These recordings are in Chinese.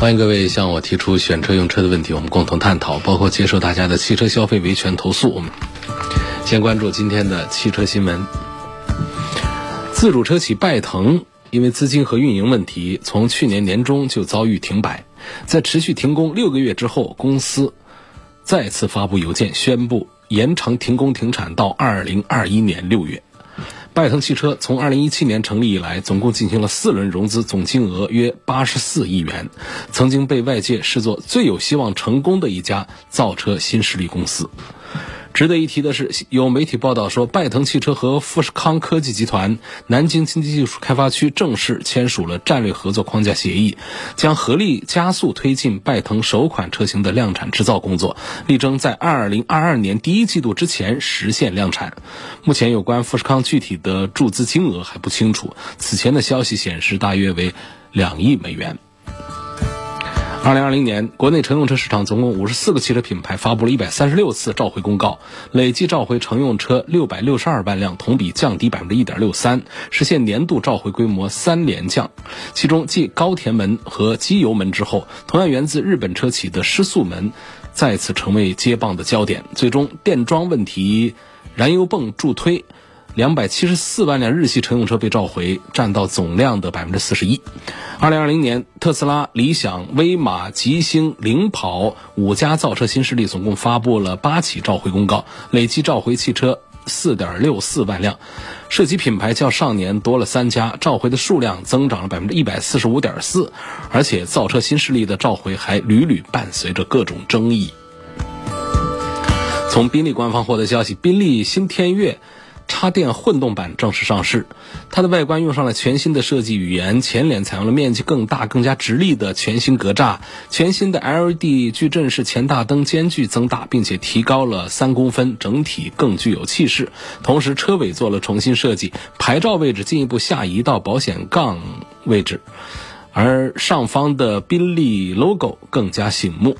欢迎各位向我提出选车用车的问题，我们共同探讨，包括接受大家的汽车消费维权投诉。我们先关注今天的汽车新闻。自主车企拜腾因为资金和运营问题，从去年年中就遭遇停摆，在持续停工六个月之后，公司再次发布邮件宣布延长停工停产到二零二一年六月。拜腾汽车从二零一七年成立以来，总共进行了四轮融资，总金额约八十四亿元，曾经被外界视作最有希望成功的一家造车新势力公司。值得一提的是，有媒体报道说，拜腾汽车和富士康科技集团南京经济技术开发区正式签署了战略合作框架协议，将合力加速推进拜腾首款车型的量产制造工作，力争在2022年第一季度之前实现量产。目前，有关富士康具体的注资金额还不清楚，此前的消息显示大约为两亿美元。二零二零年，国内乘用车市场总共五十四个汽车品牌发布了一百三十六次召回公告，累计召回乘用车六百六十二万辆，同比降低百分之一点六三，实现年度召回规模三连降。其中，继高田门和机油门之后，同样源自日本车企的失速门再次成为接棒的焦点。最终，电装问题、燃油泵助推。两百七十四万辆日系乘用车被召回，占到总量的百分之四十一。二零二零年，特斯拉、理想、威马、吉星、领跑五家造车新势力总共发布了八起召回公告，累计召回汽车四点六四万辆，涉及品牌较上年多了三家，召回的数量增长了百分之一百四十五点四。而且，造车新势力的召回还屡屡伴随着各种争议。从宾利官方获得消息，宾利新天悦。插电混动版正式上市，它的外观用上了全新的设计语言，前脸采用了面积更大、更加直立的全新格栅，全新的 LED 矩阵式前大灯间距增大，并且提高了三公分，整体更具有气势。同时，车尾做了重新设计，牌照位置进一步下移到保险杠位置，而上方的宾利 logo 更加醒目。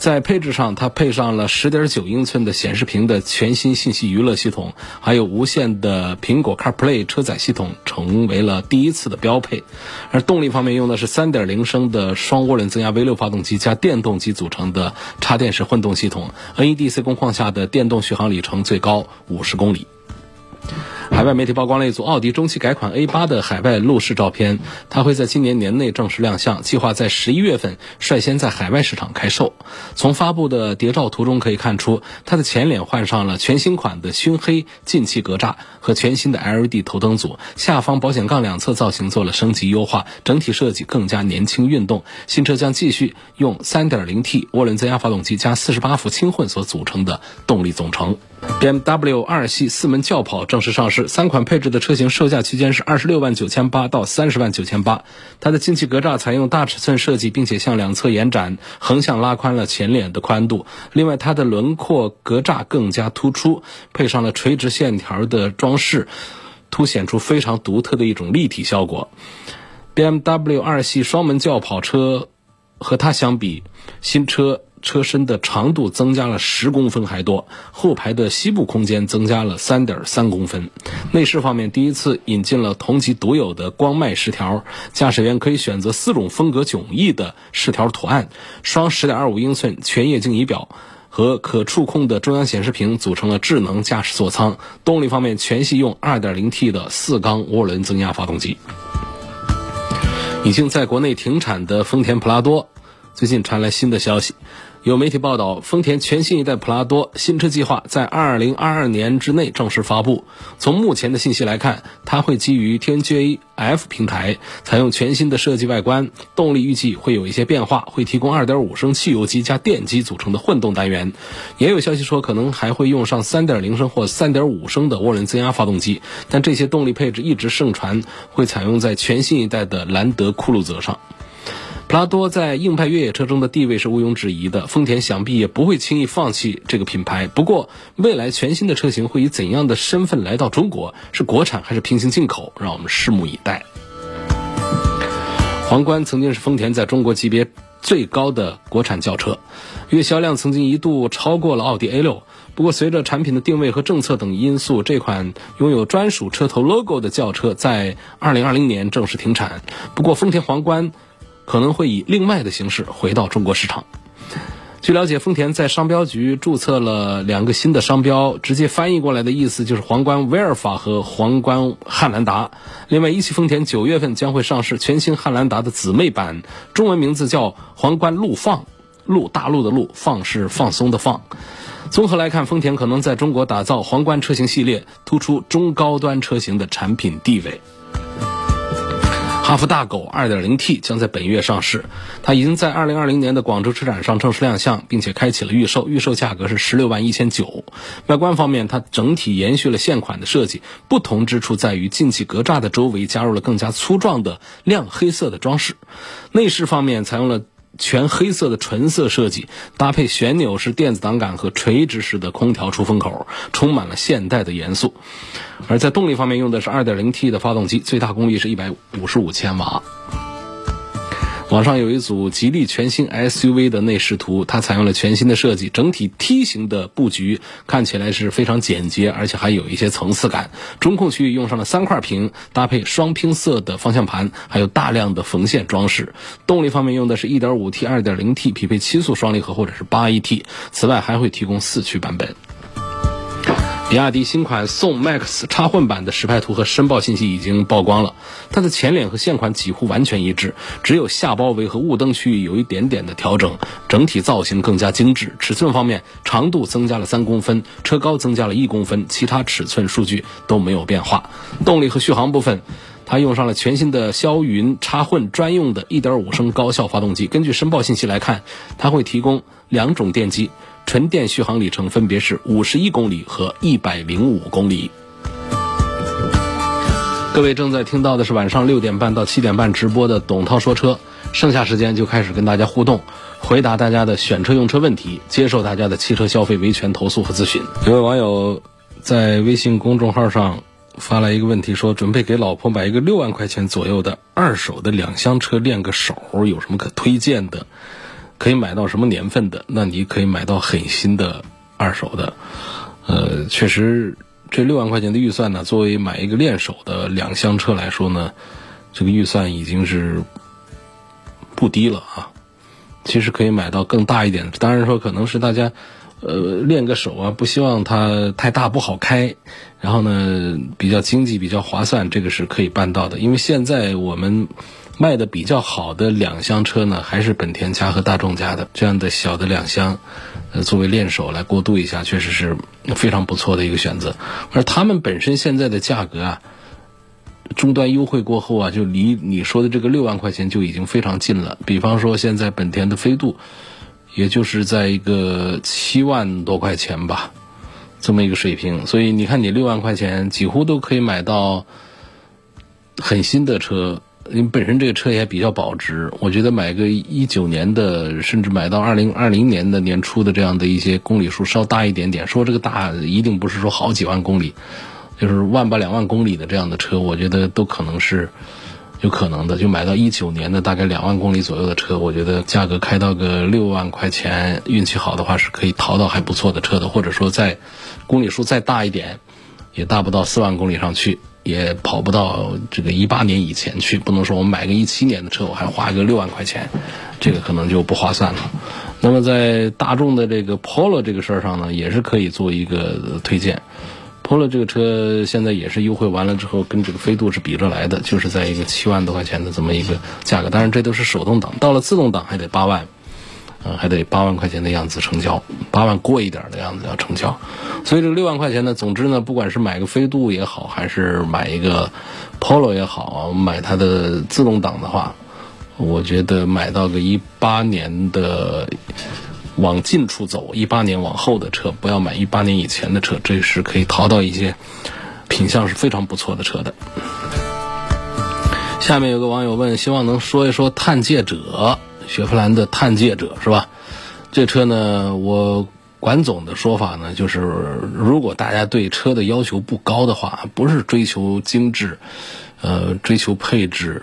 在配置上，它配上了十点九英寸的显示屏的全新信息娱乐系统，还有无线的苹果 CarPlay 车载系统，成为了第一次的标配。而动力方面，用的是三点零升的双涡轮增压 V 六发动机加电动机组成的插电式混动系统，NEDC 工况下的电动续航里程最高五十公里。海外媒体曝光了一组奥迪中期改款 A 八的海外路试照片，它会在今年年内正式亮相，计划在十一月份率先在海外市场开售。从发布的谍照图中可以看出，它的前脸换上了全新款的熏黑进气格栅和全新的 LED 头灯组，下方保险杠两侧造型做了升级优化，整体设计更加年轻运动。新车将继续用 3.0T 涡轮增压发动机加48伏轻混所组成的动力总成。BMW 二系四门轿跑正式上市，三款配置的车型售价区间是二十六万九千八到三十万九千八。它的进气格栅采用大尺寸设计，并且向两侧延展，横向拉宽了前脸的宽度。另外，它的轮廓格栅更加突出，配上了垂直线条的装饰，凸显出非常独特的一种立体效果。BMW 二系双门轿跑车和它相比，新车。车身的长度增加了十公分还多，后排的膝部空间增加了三点三公分。内饰方面，第一次引进了同级独有的光脉饰条，驾驶员可以选择四种风格迥异的饰条图案。双十点二五英寸全液晶仪表和可触控的中央显示屏组成了智能驾驶座舱。动力方面，全系用二点零 T 的四缸涡轮增压发动机。已经在国内停产的丰田普拉多，最近传来新的消息。有媒体报道，丰田全新一代普拉多新车计划在二零二二年之内正式发布。从目前的信息来看，它会基于 TNGA F 平台，采用全新的设计外观，动力预计会有一些变化，会提供二点五升汽油机加电机组成的混动单元。也有消息说，可能还会用上三点零升或三点五升的涡轮增压发动机，但这些动力配置一直盛传会采用在全新一代的兰德酷路泽上。普拉多在硬派越野车中的地位是毋庸置疑的，丰田想必也不会轻易放弃这个品牌。不过，未来全新的车型会以怎样的身份来到中国？是国产还是平行进口？让我们拭目以待。皇冠曾经是丰田在中国级别最高的国产轿车，月销量曾经一度超过了奥迪 A 六。不过，随着产品的定位和政策等因素，这款拥有专属车头 logo 的轿车在2020年正式停产。不过，丰田皇冠可能会以另外的形式回到中国市场。据了解，丰田在商标局注册了两个新的商标，直接翻译过来的意思就是皇冠威尔法和皇冠汉兰达。另外，一汽丰田九月份将会上市全新汉兰达的姊妹版，中文名字叫皇冠陆放，陆大陆的陆，放是放松的放。综合来看，丰田可能在中国打造皇冠车型系列，突出中高端车型的产品地位。哈弗大狗 2.0T 将在本月上市，它已经在2020年的广州车展上正式亮相，并且开启了预售，预售价格是十六万一千九。外观方面，它整体延续了现款的设计，不同之处在于进气格栅的周围加入了更加粗壮的亮黑色的装饰。内饰方面采用了。全黑色的纯色设计，搭配旋钮式电子档杆和垂直式的空调出风口，充满了现代的元素。而在动力方面，用的是 2.0T 的发动机，最大功率是155千瓦。网上有一组吉利全新 SUV 的内饰图，它采用了全新的设计，整体梯形的布局看起来是非常简洁，而且还有一些层次感。中控区域用上了三块屏，搭配双拼色的方向盘，还有大量的缝线装饰。动力方面用的是一点五 T、二点零 T，匹配七速双离合或者是八 AT。此外还会提供四驱版本。比亚迪新款宋 MAX 插混版的实拍图和申报信息已经曝光了，它的前脸和现款几乎完全一致，只有下包围和雾灯区域有一点点的调整，整体造型更加精致。尺寸方面，长度增加了三公分，车高增加了一公分，其他尺寸数据都没有变化。动力和续航部分，它用上了全新的霄云插混专用的1.5升高效发动机。根据申报信息来看，它会提供两种电机。纯电续航里程分别是五十一公里和一百零五公里。各位正在听到的是晚上六点半到七点半直播的董涛说车，剩下时间就开始跟大家互动，回答大家的选车用车问题，接受大家的汽车消费维权投诉和咨询。有位网友在微信公众号上发来一个问题，说准备给老婆买一个六万块钱左右的二手的两厢车练个手，有什么可推荐的？可以买到什么年份的？那你可以买到很新的二手的。呃，确实，这六万块钱的预算呢，作为买一个练手的两厢车来说呢，这个预算已经是不低了啊。其实可以买到更大一点的，当然说可能是大家呃练个手啊，不希望它太大不好开，然后呢比较经济、比较划算，这个是可以办到的。因为现在我们。卖的比较好的两厢车呢，还是本田家和大众家的这样的小的两厢，呃，作为练手来过渡一下，确实是非常不错的一个选择。而他们本身现在的价格啊，终端优惠过后啊，就离你说的这个六万块钱就已经非常近了。比方说，现在本田的飞度，也就是在一个七万多块钱吧，这么一个水平。所以你看，你六万块钱几乎都可以买到很新的车。因为本身这个车也比较保值，我觉得买个一九年的，甚至买到二零二零年的年初的这样的一些公里数稍大一点点，说这个大一定不是说好几万公里，就是万把两万公里的这样的车，我觉得都可能是有可能的。就买到一九年的大概两万公里左右的车，我觉得价格开到个六万块钱，运气好的话是可以淘到还不错的车的，或者说在公里数再大一点，也大不到四万公里上去。也跑不到这个一八年以前去，不能说我买个一七年的车，我还花个六万块钱，这个可能就不划算了。那么在大众的这个 Polo 这个事儿上呢，也是可以做一个推荐。Polo 这个车现在也是优惠完了之后，跟这个飞度是比着来的，就是在一个七万多块钱的这么一个价格。当然这都是手动挡，到了自动挡还得八万。嗯，还得八万块钱的样子成交，八万过一点的样子要成交，所以这六万块钱呢，总之呢，不管是买个飞度也好，还是买一个 Polo 也好，买它的自动挡的话，我觉得买到个一八年的往近处走，一八年往后的车，不要买一八年以前的车，这是可以淘到一些品相是非常不错的车的。下面有个网友问，希望能说一说探界者，雪佛兰的探界者是吧？这车呢，我管总的说法呢，就是如果大家对车的要求不高的话，不是追求精致，呃，追求配置，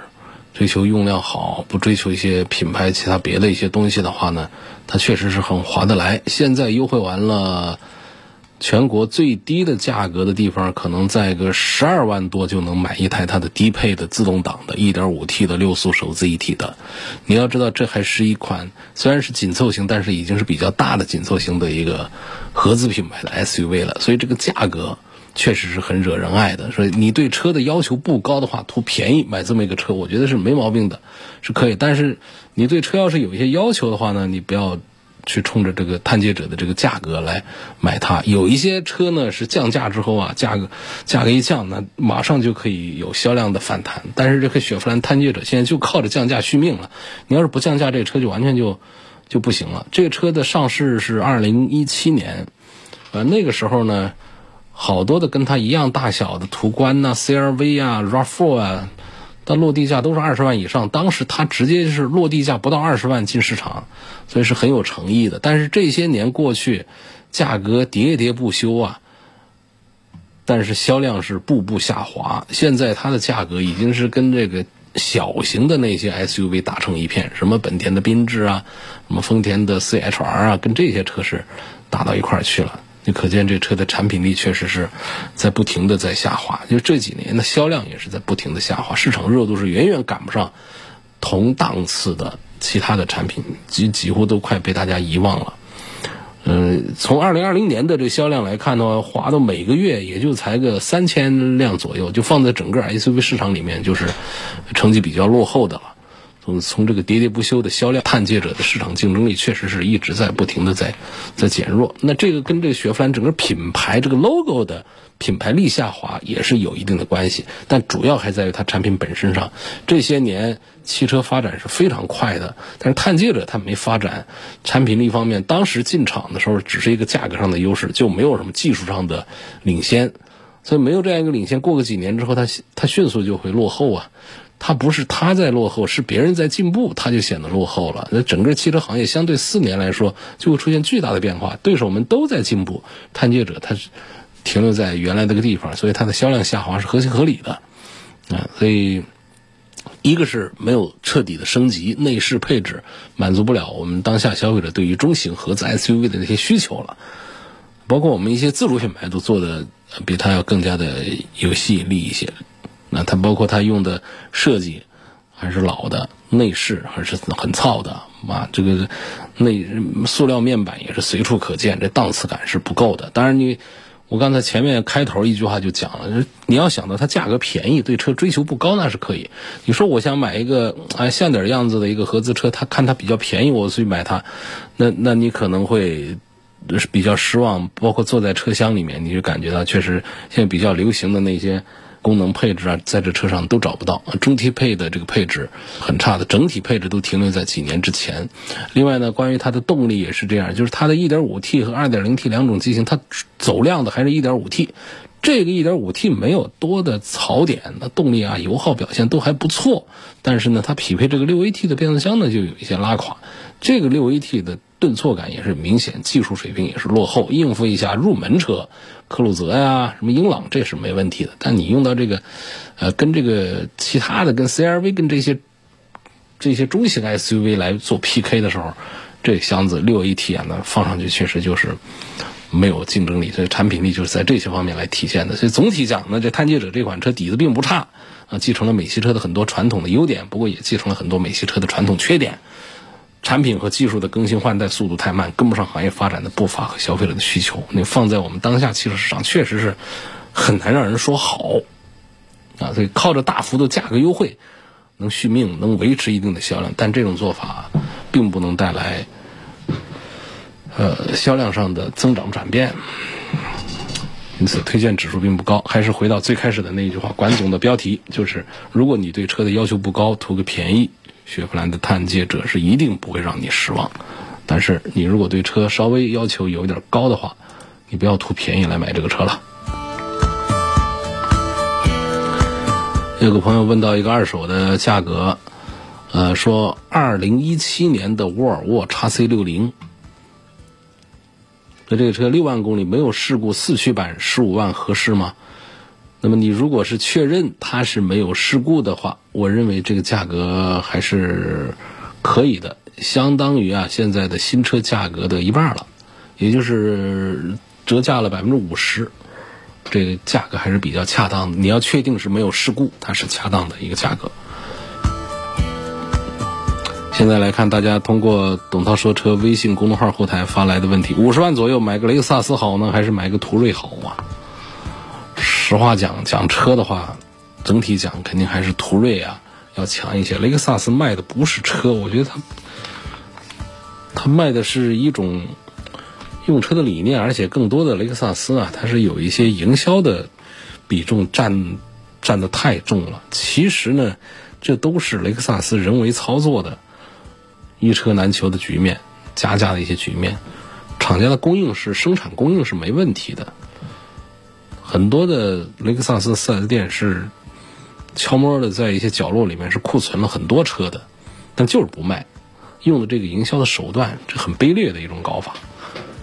追求用料好，不追求一些品牌其他别的一些东西的话呢，它确实是很划得来。现在优惠完了。全国最低的价格的地方，可能在个十二万多就能买一台它的低配的自动挡的 1.5T 的六速手自一体的。你要知道，这还是一款虽然是紧凑型，但是已经是比较大的紧凑型的一个合资品牌的 SUV 了。所以这个价格确实是很惹人爱的。所以你对车的要求不高的话，图便宜买这么一个车，我觉得是没毛病的，是可以。但是你对车要是有一些要求的话呢，你不要。去冲着这个探界者的这个价格来买它，有一些车呢是降价之后啊，价格价格一降，那马上就可以有销量的反弹。但是这个雪佛兰探界者现在就靠着降价续命了。你要是不降价，这个车就完全就就不行了。这个车的上市是二零一七年，呃，那个时候呢，好多的跟它一样大小的途观呐、CRV 啊、RAV4 啊。它落地价都是二十万以上，当时它直接是落地价不到二十万进市场，所以是很有诚意的。但是这些年过去，价格喋喋不休啊，但是销量是步步下滑。现在它的价格已经是跟这个小型的那些 SUV 打成一片，什么本田的缤智啊，什么丰田的 CHR 啊，跟这些车是打到一块儿去了。你可见这车的产品力确实是在不停的在下滑，就这几年的销量也是在不停的下滑，市场热度是远远赶不上同档次的其他的产品，几几乎都快被大家遗忘了。嗯，从二零二零年的这销量来看的话，滑到每个月也就才个三千辆左右，就放在整个 SUV 市场里面，就是成绩比较落后的了。从从这个喋喋不休的销量，探界者的市场竞争力确实是一直在不停的在在减弱。那这个跟这个雪佛兰整个品牌这个 logo 的品牌力下滑也是有一定的关系，但主要还在于它产品本身上。这些年汽车发展是非常快的，但是探界者它没发展产品力方面，当时进场的时候只是一个价格上的优势，就没有什么技术上的领先，所以没有这样一个领先。过个几年之后，它它迅速就会落后啊。它不是它在落后，是别人在进步，它就显得落后了。那整个汽车行业相对四年来说，就会出现巨大的变化。对手们都在进步，探界者它是停留在原来那个地方，所以它的销量下滑是合情合理的。啊，所以一个是没有彻底的升级，内饰配置满足不了我们当下消费者对于中型合资 SUV 的那些需求了。包括我们一些自主品牌都做的比它要更加的有吸引力一些。那它包括它用的设计还是老的，内饰还是很糙的啊，这个内塑料面板也是随处可见，这档次感是不够的。当然你，我刚才前面开头一句话就讲了，你要想到它价格便宜，对车追求不高那是可以。你说我想买一个哎像点样子的一个合资车，它看它比较便宜，我去买它，那那你可能会比较失望。包括坐在车厢里面，你就感觉到确实现在比较流行的那些。功能配置啊，在这车上都找不到。中低配的这个配置很差的，整体配置都停留在几年之前。另外呢，关于它的动力也是这样，就是它的一点五 T 和二点零 T 两种机型，它走量的还是一点五 T。这个 1.5T 没有多的槽点，那动力啊、油耗表现都还不错。但是呢，它匹配这个 6AT 的变速箱呢，就有一些拉垮。这个 6AT 的顿挫感也是明显，技术水平也是落后，应付一下入门车。科鲁泽呀，什么英朗，这是没问题的。但你用到这个，呃，跟这个其他的，跟 CRV，跟这些这些中型 SUV 来做 PK 的时候，这箱子六 AT 啊，那放上去确实就是没有竞争力。所以产品力就是在这些方面来体现的。所以总体讲呢，这探界者这款车底子并不差啊，继承了美系车的很多传统的优点，不过也继承了很多美系车的传统缺点。产品和技术的更新换代速度太慢，跟不上行业发展的步伐和消费者的需求。那放在我们当下汽车市场，确实是很难让人说好啊。所以靠着大幅度价格优惠能续命，能维持一定的销量，但这种做法并不能带来呃销量上的增长转变。因此，推荐指数并不高。还是回到最开始的那一句话，管总的标题就是：如果你对车的要求不高，图个便宜。雪佛兰的探界者是一定不会让你失望，但是你如果对车稍微要求有一点高的话，你不要图便宜来买这个车了。有个朋友问到一个二手的价格，呃，说二零一七年的沃尔沃 x C 六零，那这个车六万公里没有事故，四驱版十五万合适吗？那么你如果是确认它是没有事故的话，我认为这个价格还是可以的，相当于啊现在的新车价格的一半了，也就是折价了百分之五十，这个价格还是比较恰当的。你要确定是没有事故，它是恰当的一个价格。现在来看，大家通过董涛说车微信公众号后台发来的问题：五十万左右买个雷克萨斯好呢，还是买个途锐好啊？实话讲，讲车的话，整体讲肯定还是途锐啊要强一些。雷克萨斯卖的不是车，我觉得它它卖的是一种用车的理念，而且更多的雷克萨斯啊，它是有一些营销的比重占占的太重了。其实呢，这都是雷克萨斯人为操作的一车难求的局面，加价的一些局面。厂家的供应是生产供应是没问题的。很多的雷克萨斯 4S 店是悄摸的在一些角落里面是库存了很多车的，但就是不卖，用的这个营销的手段，这很卑劣的一种搞法。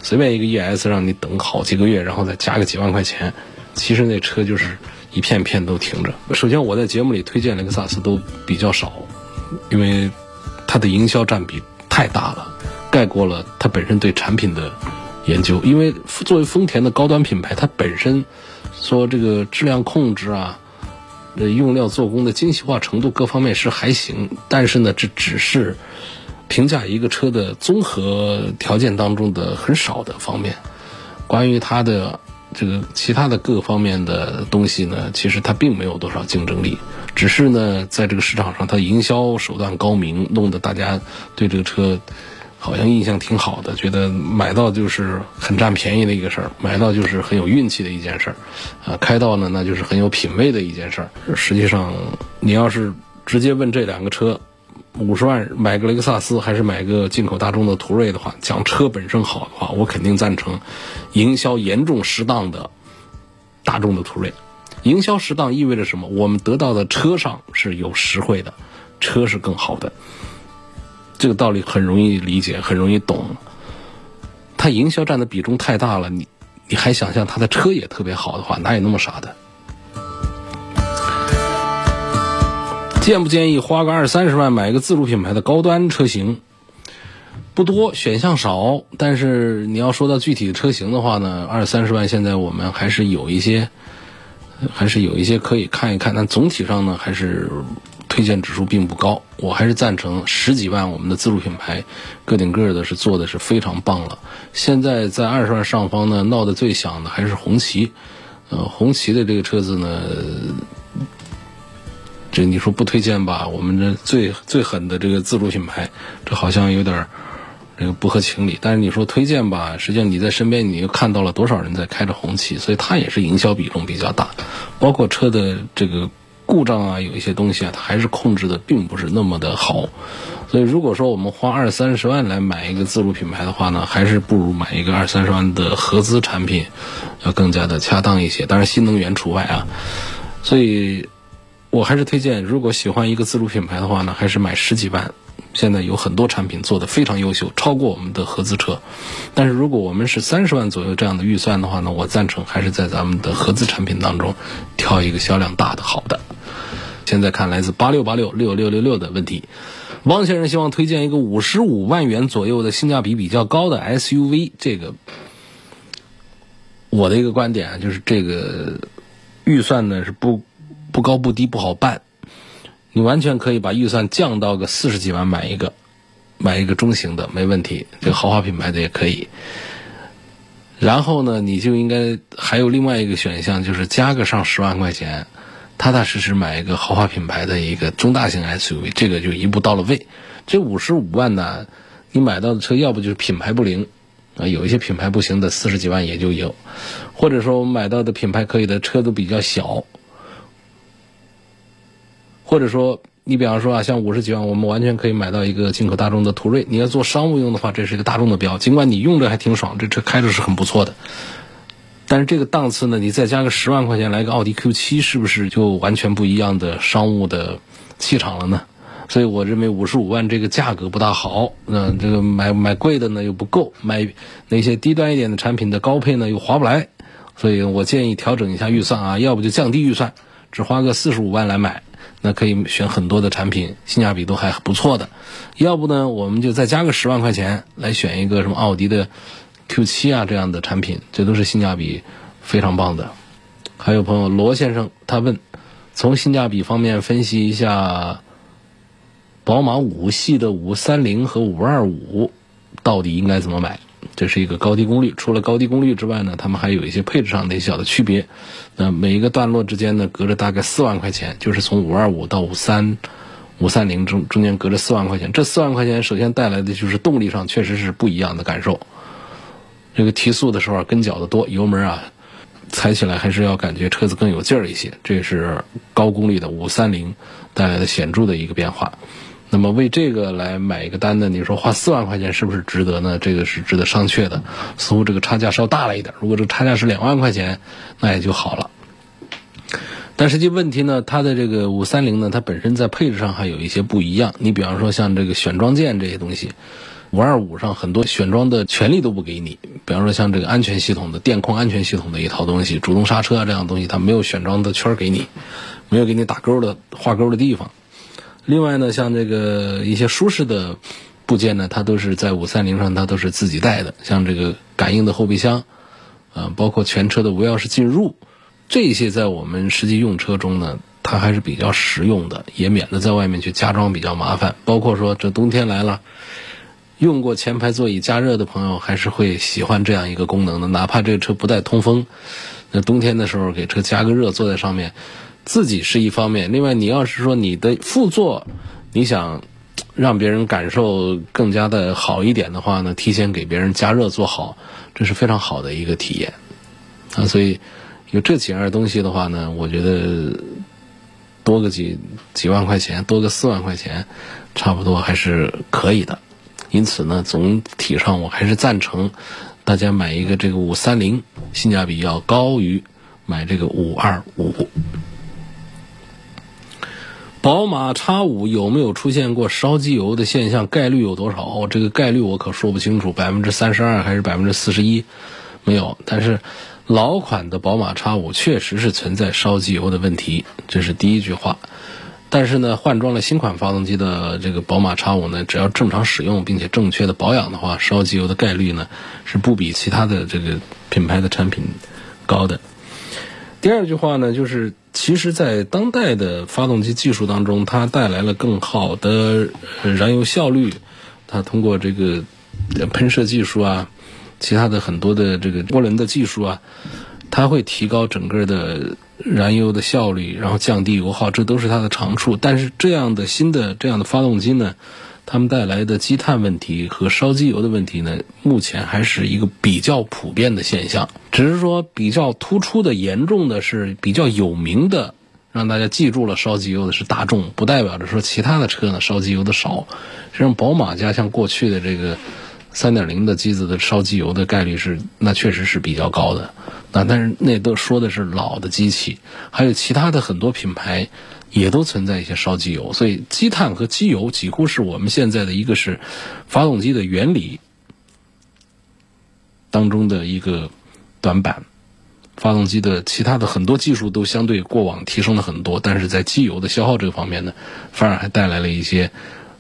随便一个 ES 让你等好几个月，然后再加个几万块钱，其实那车就是一片片都停着。首先我在节目里推荐雷克萨斯都比较少，因为它的营销占比太大了，盖过了它本身对产品的研究。因为作为丰田的高端品牌，它本身。说这个质量控制啊，呃，用料做工的精细化程度各方面是还行，但是呢，这只是评价一个车的综合条件当中的很少的方面。关于它的这个其他的各方面的东西呢，其实它并没有多少竞争力，只是呢，在这个市场上，它营销手段高明，弄得大家对这个车。好像印象挺好的，觉得买到就是很占便宜的一个事儿，买到就是很有运气的一件事儿，啊，开到呢那就是很有品位的一件事儿。实际上，你要是直接问这两个车，五十万买个雷克萨斯还是买个进口大众的途锐的话，讲车本身好的话，我肯定赞成营销严重失当的大众的途锐。营销适当意味着什么？我们得到的车上是有实惠的，车是更好的。这个道理很容易理解，很容易懂。它营销占的比重太大了，你你还想象它的车也特别好的话，哪有那么傻的？建不建议花个二三十万买一个自主品牌的高端车型？不多，选项少。但是你要说到具体的车型的话呢，二三十万现在我们还是有一些，还是有一些可以看一看。但总体上呢，还是。推荐指数并不高，我还是赞成十几万我们的自主品牌，个顶个的是做的是非常棒了。现在在二十万上方呢，闹得最响的还是红旗，呃，红旗的这个车子呢，这你说不推荐吧？我们这最最狠的这个自主品牌，这好像有点儿这个不合情理。但是你说推荐吧，实际上你在身边你又看到了多少人在开着红旗，所以它也是营销比重比较大，包括车的这个。故障啊，有一些东西啊，它还是控制的并不是那么的好，所以如果说我们花二三十万来买一个自主品牌的话呢，还是不如买一个二三十万的合资产品，要更加的恰当一些。当然，新能源除外啊。所以，我还是推荐，如果喜欢一个自主品牌的话呢，还是买十几万。现在有很多产品做的非常优秀，超过我们的合资车。但是如果我们是三十万左右这样的预算的话呢，我赞成还是在咱们的合资产品当中挑一个销量大的好的。现在看来自八六八六六六六六的问题，汪先生希望推荐一个五十五万元左右的性价比比较高的 SUV。这个我的一个观点啊，就是这个预算呢是不不高不低不好办。你完全可以把预算降到个四十几万买一个，买一个中型的没问题，这个豪华品牌的也可以。然后呢，你就应该还有另外一个选项，就是加个上十万块钱。踏踏实实买一个豪华品牌的一个中大型 SUV，这个就一步到了位。这五十五万呢，你买到的车要不就是品牌不灵，啊，有一些品牌不行的四十几万也就有，或者说我们买到的品牌可以的车都比较小，或者说你比方说啊，像五十几万，我们完全可以买到一个进口大众的途锐。你要做商务用的话，这是一个大众的标，尽管你用着还挺爽，这车开着是很不错的。但是这个档次呢，你再加个十万块钱来个奥迪 Q 七，是不是就完全不一样的商务的气场了呢？所以我认为五十五万这个价格不大好，那这个买买贵的呢又不够，买那些低端一点的产品的高配呢又划不来，所以我建议调整一下预算啊，要不就降低预算，只花个四十五万来买，那可以选很多的产品，性价比都还不错的；要不呢，我们就再加个十万块钱来选一个什么奥迪的 Q 七啊这样的产品，这都是性价比非常棒的。还有朋友罗先生他问，从性价比方面分析一下。宝马五系的五三零和五二五到底应该怎么买？这是一个高低功率。除了高低功率之外呢，它们还有一些配置上的一些小的区别。那每一个段落之间呢，隔着大概四万块钱，就是从五二五到五三五三零中中间隔着四万块钱。这四万块钱首先带来的就是动力上确实是不一样的感受。这个提速的时候跟脚的多，油门啊踩起来还是要感觉车子更有劲儿一些。这是高功率的五三零带来的显著的一个变化。那么为这个来买一个单呢？你说花四万块钱是不是值得呢？这个是值得商榷的。似乎这个差价稍大了一点。如果这个差价是两万块钱，那也就好了。但实际问题呢，它的这个五三零呢，它本身在配置上还有一些不一样。你比方说像这个选装件这些东西，五二五上很多选装的权利都不给你。比方说像这个安全系统的电控安全系统的一套东西，主动刹车啊这样的东西，它没有选装的圈给你，没有给你打勾的画勾的地方。另外呢，像这个一些舒适的部件呢，它都是在五三零上，它都是自己带的。像这个感应的后备箱，啊，包括全车的无钥匙进入，这些在我们实际用车中呢，它还是比较实用的，也免得在外面去加装比较麻烦。包括说这冬天来了，用过前排座椅加热的朋友，还是会喜欢这样一个功能的。哪怕这个车不带通风，那冬天的时候给车加个热，坐在上面。自己是一方面，另外你要是说你的副座，你想让别人感受更加的好一点的话呢，提前给别人加热做好，这是非常好的一个体验啊。所以有这几样东西的话呢，我觉得多个几几万块钱，多个四万块钱，差不多还是可以的。因此呢，总体上我还是赞成大家买一个这个五三零，性价比要高于买这个五二五。宝马 X 五有没有出现过烧机油的现象？概率有多少？哦这个概率我可说不清楚，百分之三十二还是百分之四十一？没有。但是老款的宝马 X 五确实是存在烧机油的问题，这是第一句话。但是呢，换装了新款发动机的这个宝马 X 五呢，只要正常使用并且正确的保养的话，烧机油的概率呢是不比其他的这个品牌的产品高的。第二句话呢，就是。其实，在当代的发动机技术当中，它带来了更好的燃油效率。它通过这个喷射技术啊，其他的很多的这个涡轮的技术啊，它会提高整个的燃油的效率，然后降低油耗，这都是它的长处。但是，这样的新的这样的发动机呢？它们带来的积碳问题和烧机油的问题呢，目前还是一个比较普遍的现象。只是说比较突出的、严重的是比较有名的，让大家记住了烧机油的是大众，不代表着说其他的车呢烧机油的少。实际上，宝马家像过去的这个三点零的机子的烧机油的概率是，那确实是比较高的。那但是那都说的是老的机器，还有其他的很多品牌。也都存在一些烧机油，所以积碳和机油几乎是我们现在的一个是发动机的原理当中的一个短板。发动机的其他的很多技术都相对过往提升了很多，但是在机油的消耗这个方面呢，反而还带来了一些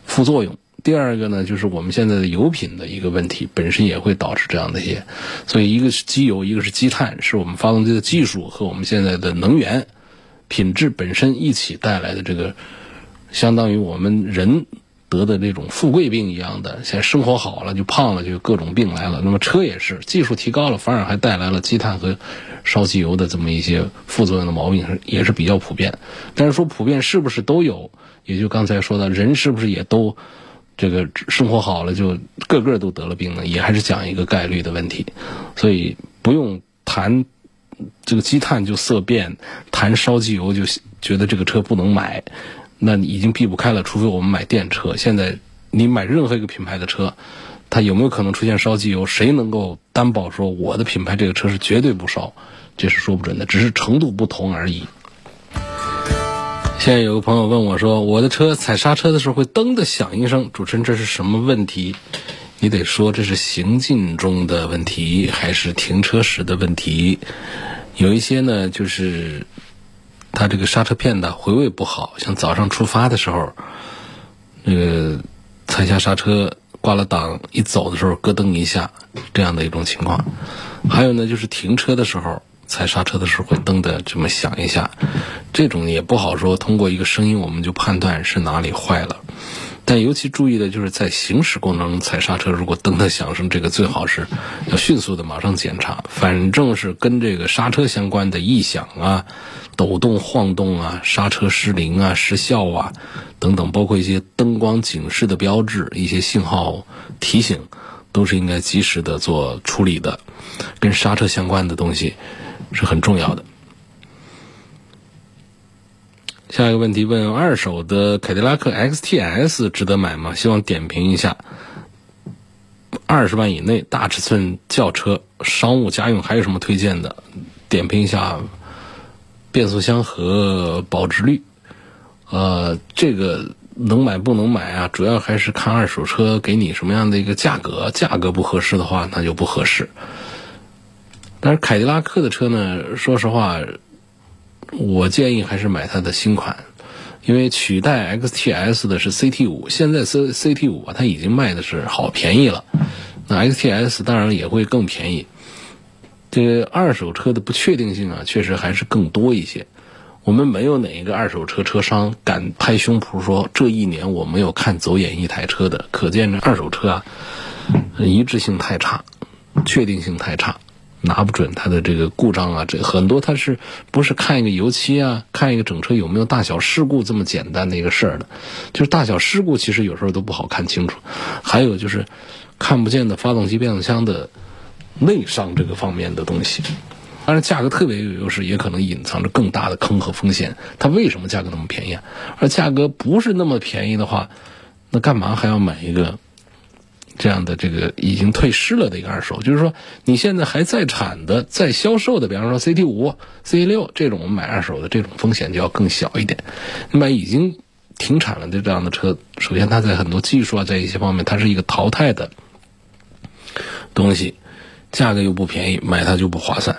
副作用。第二个呢，就是我们现在的油品的一个问题，本身也会导致这样的一些。所以一个是机油，一个是积碳，是我们发动机的技术和我们现在的能源。品质本身一起带来的这个，相当于我们人得的那种富贵病一样的，现在生活好了就胖了，就各种病来了。那么车也是，技术提高了，反而还带来了积碳和烧机油的这么一些副作用的毛病，也是比较普遍。但是说普遍是不是都有？也就刚才说的，人是不是也都这个生活好了就个个都得了病呢？也还是讲一个概率的问题，所以不用谈。这个积碳就色变，谈烧机油就觉得这个车不能买，那已经避不开了。除非我们买电车。现在你买任何一个品牌的车，它有没有可能出现烧机油？谁能够担保说我的品牌这个车是绝对不烧？这是说不准的，只是程度不同而已。现在有个朋友问我说：“我的车踩刹车的时候会噔的响一声，主持人这是什么问题？”你得说这是行进中的问题，还是停车时的问题？有一些呢，就是它这个刹车片的回位不好，像早上出发的时候，那个踩下刹车挂了档一走的时候咯噔一下，这样的一种情况。还有呢，就是停车的时候踩刹车的时候会噔的这么响一下，这种也不好说。通过一个声音我们就判断是哪里坏了。但尤其注意的就是在行驶过程中踩刹车，如果噔的响声，这个最好是要迅速的马上检查。反正是跟这个刹车相关的异响啊、抖动、晃动啊、刹车失灵啊、失效啊等等，包括一些灯光警示的标志、一些信号提醒，都是应该及时的做处理的。跟刹车相关的东西是很重要的。下一个问题问：二手的凯迪拉克 XTS 值得买吗？希望点评一下。二十万以内大尺寸轿车、商务家用还有什么推荐的？点评一下变速箱和保值率。呃，这个能买不能买啊？主要还是看二手车给你什么样的一个价格，价格不合适的话，那就不合适。但是凯迪拉克的车呢，说实话。我建议还是买它的新款，因为取代 XTS 的是 CT 五，现在 C CT 五啊，它已经卖的是好便宜了，那 XTS 当然也会更便宜。这个二手车的不确定性啊，确实还是更多一些。我们没有哪一个二手车车商敢拍胸脯说这一年我没有看走眼一台车的，可见这二手车啊，一致性太差，确定性太差。拿不准它的这个故障啊，这很多它是不是看一个油漆啊，看一个整车有没有大小事故这么简单的一个事儿的，就是大小事故其实有时候都不好看清楚，还有就是看不见的发动机变速箱的内伤这个方面的东西，当然价格特别有优势，也可能隐藏着更大的坑和风险。它为什么价格那么便宜啊？而价格不是那么便宜的话，那干嘛还要买一个？这样的这个已经退市了的一个二手，就是说你现在还在产的、在销售的，比方说 CT 五、CT 六这种，我们买二手的这种风险就要更小一点。那么已经停产了的这样的车，首先它在很多技术啊，在一些方面它是一个淘汰的东西，价格又不便宜，买它就不划算。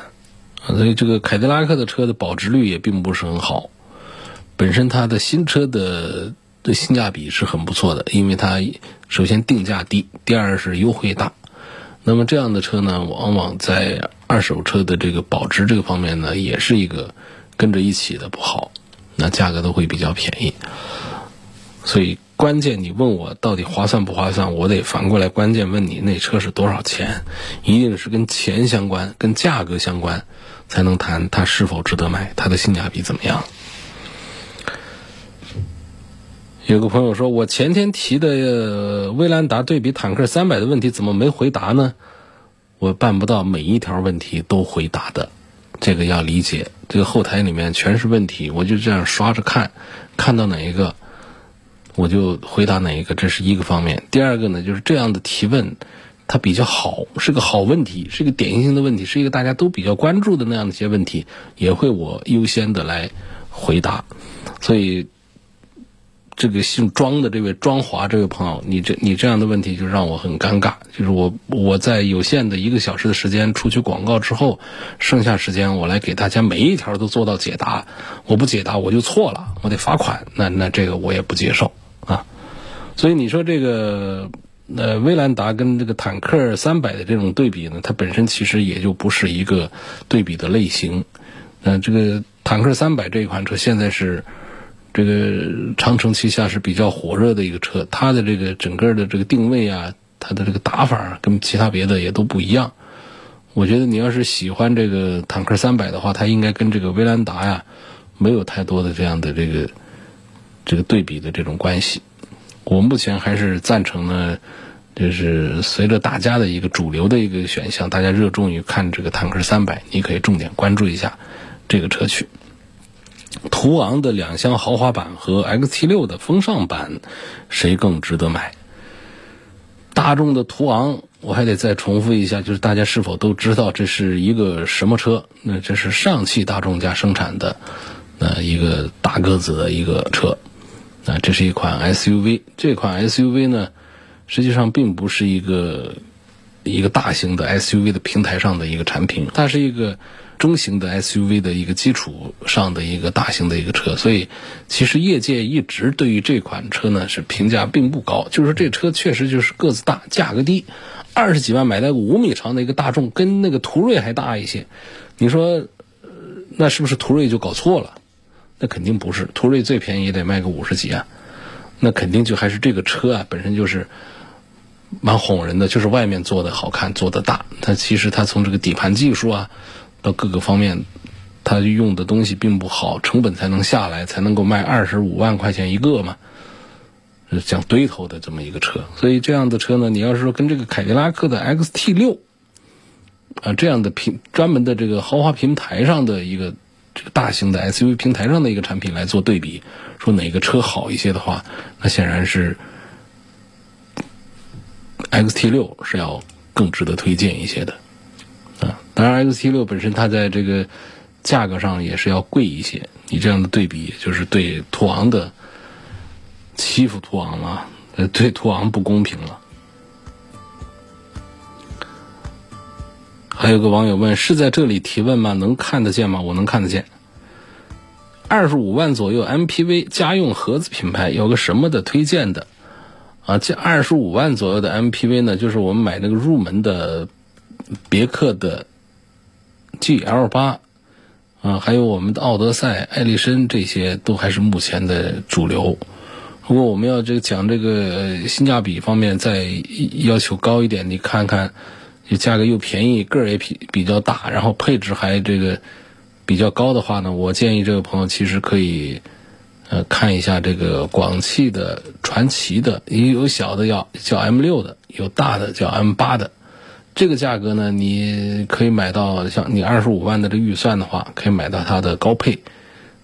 所以这个凯迪拉克的车的保值率也并不是很好，本身它的新车的。的性价比是很不错的，因为它首先定价低，第二是优惠大。那么这样的车呢，往往在二手车的这个保值这个方面呢，也是一个跟着一起的不好，那价格都会比较便宜。所以关键你问我到底划算不划算，我得反过来关键问你那车是多少钱，一定是跟钱相关、跟价格相关，才能谈它是否值得买，它的性价比怎么样。有个朋友说：“我前天提的威兰达对比坦克三百的问题，怎么没回答呢？”我办不到每一条问题都回答的，这个要理解。这个后台里面全是问题，我就这样刷着看，看到哪一个我就回答哪一个，这是一个方面。第二个呢，就是这样的提问，它比较好，是个好问题，是一个典型性的问题，是一个大家都比较关注的那样的一些问题，也会我优先的来回答。所以。这个姓庄的这位庄华这位朋友，你这你这样的问题就让我很尴尬。就是我我在有限的一个小时的时间出去广告之后，剩下时间我来给大家每一条都做到解答。我不解答我就错了，我得罚款。那那这个我也不接受啊。所以你说这个呃威兰达跟这个坦克三百的这种对比呢，它本身其实也就不是一个对比的类型。嗯，这个坦克三百这一款车现在是。这个长城旗下是比较火热的一个车，它的这个整个的这个定位啊，它的这个打法跟其他别的也都不一样。我觉得你要是喜欢这个坦克三百的话，它应该跟这个威兰达呀没有太多的这样的这个这个对比的这种关系。我目前还是赞成呢，就是随着大家的一个主流的一个选项，大家热衷于看这个坦克三百，你可以重点关注一下这个车去。途昂的两厢豪华版和 XT6 的风尚版，谁更值得买？大众的途昂，我还得再重复一下，就是大家是否都知道这是一个什么车？那这是上汽大众家生产的，呃，一个大个子的一个车。啊，这是一款 SUV。这款 SUV 呢，实际上并不是一个一个大型的 SUV 的平台上的一个产品，它是一个。中型的 SUV 的一个基础上的一个大型的一个车，所以其实业界一直对于这款车呢是评价并不高，就是说这车确实就是个子大，价格低，二十几万买到五米长的一个大众，跟那个途锐还大一些，你说那是不是途锐就搞错了？那肯定不是，途锐最便宜也得卖个五十几啊，那肯定就还是这个车啊本身就是蛮哄人的，就是外面做的好看，做的大，它其实它从这个底盘技术啊。到各个方面，它用的东西并不好，成本才能下来，才能够卖二十五万块钱一个嘛，讲堆头的这么一个车。所以这样的车呢，你要是说跟这个凯迪拉克的 XT 六啊这样的平专门的这个豪华平台上的一个大型的 SUV 平台上的一个产品来做对比，说哪个车好一些的话，那显然是 XT 六是要更值得推荐一些的。当然，X T 六本身它在这个价格上也是要贵一些。你这样的对比，就是对途昂的欺负途昂了，呃，对途昂不公平了。还有个网友问：是在这里提问吗？能看得见吗？我能看得见。二十五万左右 M P V 家用盒子品牌有个什么的推荐的？啊，这二十五万左右的 M P V 呢，就是我们买那个入门的别克的。G L 八啊，还有我们的奥德赛、艾力绅，这些都还是目前的主流。如果我们要这个讲这个性价比方面再要求高一点，你看看，价格又便宜，个儿也比比较大，然后配置还这个比较高的话呢，我建议这个朋友其实可以呃看一下这个广汽的传祺的，也有小的要叫 M 六的，有大的叫 M 八的。这个价格呢，你可以买到像你二十五万的这预算的话，可以买到它的高配。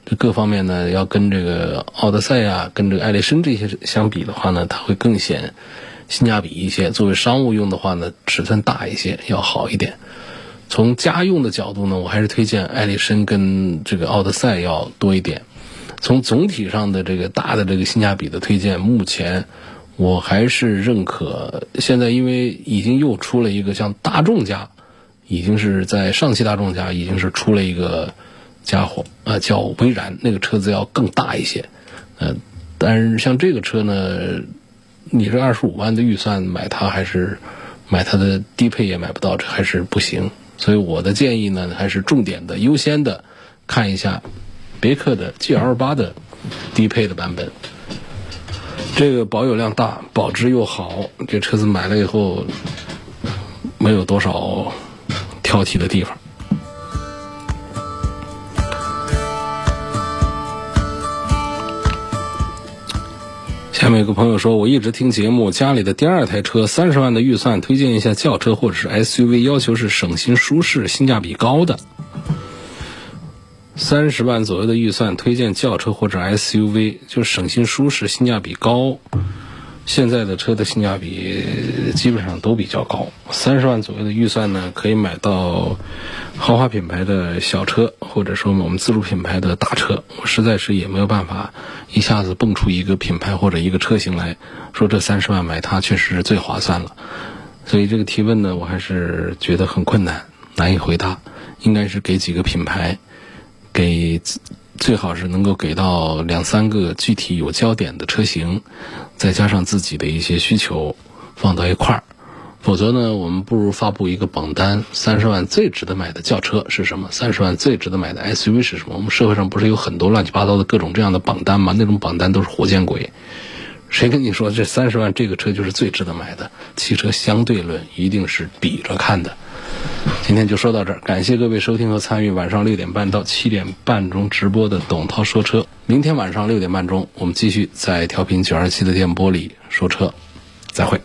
这各方面呢，要跟这个奥德赛啊，跟这个艾力绅这些相比的话呢，它会更显性价比一些。作为商务用的话呢，尺寸大一些，要好一点。从家用的角度呢，我还是推荐艾力绅跟这个奥德赛要多一点。从总体上的这个大的这个性价比的推荐，目前。我还是认可，现在因为已经又出了一个像大众家，已经是在上汽大众家已经是出了一个家伙，呃，叫威然，那个车子要更大一些，呃，但是像这个车呢，你这二十五万的预算买它还是买它的低配也买不到，这还是不行。所以我的建议呢，还是重点的、优先的看一下别克的 GL 八的低配的版本。这个保有量大，保值又好，这车子买了以后没有多少挑剔的地方。下面有个朋友说，我一直听节目，家里的第二台车三十万的预算，推荐一下轿车或者是 SUV，要求是省心、舒适、性价比高的。三十万左右的预算，推荐轿车或者 SUV，就省心舒适、性价比高。现在的车的性价比基本上都比较高。三十万左右的预算呢，可以买到豪华品牌的小车，或者说我们自主品牌的大车。我实在是也没有办法一下子蹦出一个品牌或者一个车型来说，这三十万买它确实是最划算了。所以这个提问呢，我还是觉得很困难，难以回答。应该是给几个品牌。给最好是能够给到两三个具体有焦点的车型，再加上自己的一些需求放到一块儿，否则呢，我们不如发布一个榜单：三十万最值得买的轿车是什么？三十万最值得买的 SUV 是什么？我们社会上不是有很多乱七八糟的各种这样的榜单吗？那种榜单都是活见鬼！谁跟你说这三十万这个车就是最值得买的？汽车相对论一定是比着看的。今天就说到这儿，感谢各位收听和参与晚上六点半到七点半钟直播的董涛说车。明天晚上六点半钟，我们继续在调频九二七的电波里说车，再会。